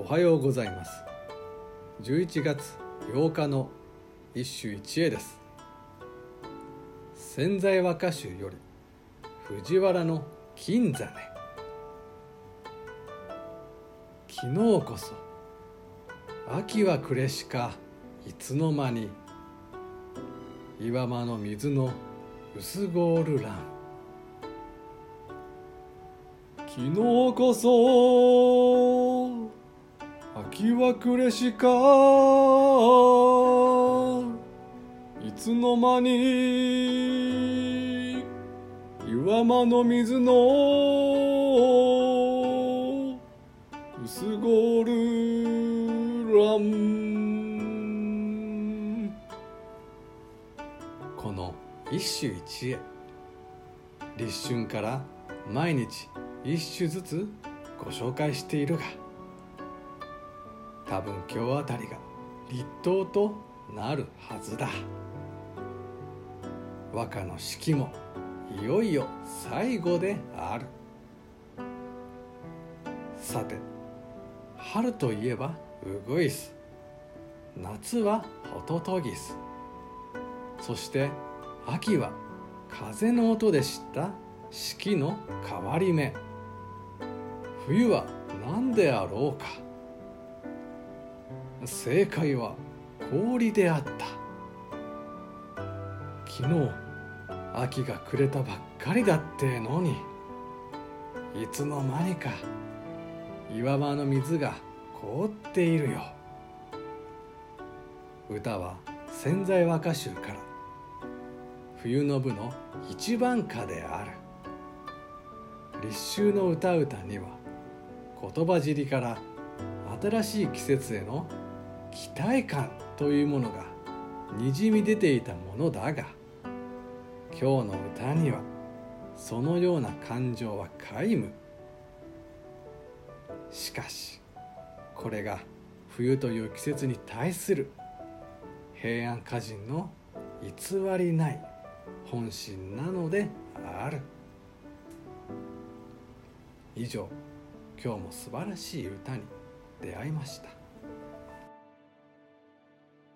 おはようございます。11月8日の一首一会です。潜在和歌集より藤原の金ザネ昨日こそ秋は暮れしかいつの間に岩間の水の薄凍る乱昨日こそ秋は暮れしかいつの間に岩間の水の薄凍る乱この一首一会。立春から毎日一首ずつご紹介しているが。多分今日あたりが立冬となるはずだ。和歌の式もいよいよ最後である。さて春といえばウグイス夏はホトトギスそして秋は風の音で知った四季の変わり目。冬は何であろうか。正解は氷であった。昨日秋が暮れたばっかりだってのに。いつの間にか岩場の水が凍っているよ。歌は潜在和歌集から。冬の部の一番歌である。立秋の歌歌には言葉尻から新しい季節への期待感というものがにじみ出ていたものだが今日の歌にはそのような感情は皆無。しかしこれが冬という季節に対する平安歌人の偽りない本心なのである。以上今日も素晴らしい歌に出会いました。